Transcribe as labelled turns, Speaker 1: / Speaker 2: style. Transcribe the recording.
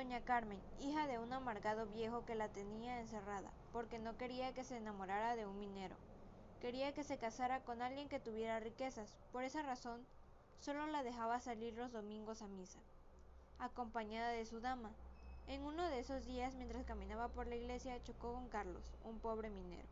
Speaker 1: doña Carmen, hija de un amargado viejo que la tenía encerrada, porque no quería que se enamorara de un minero. Quería que se casara con alguien que tuviera riquezas, por esa razón solo la dejaba salir los domingos a misa, acompañada de su dama. En uno de esos días, mientras caminaba por la iglesia, chocó con Carlos, un pobre minero.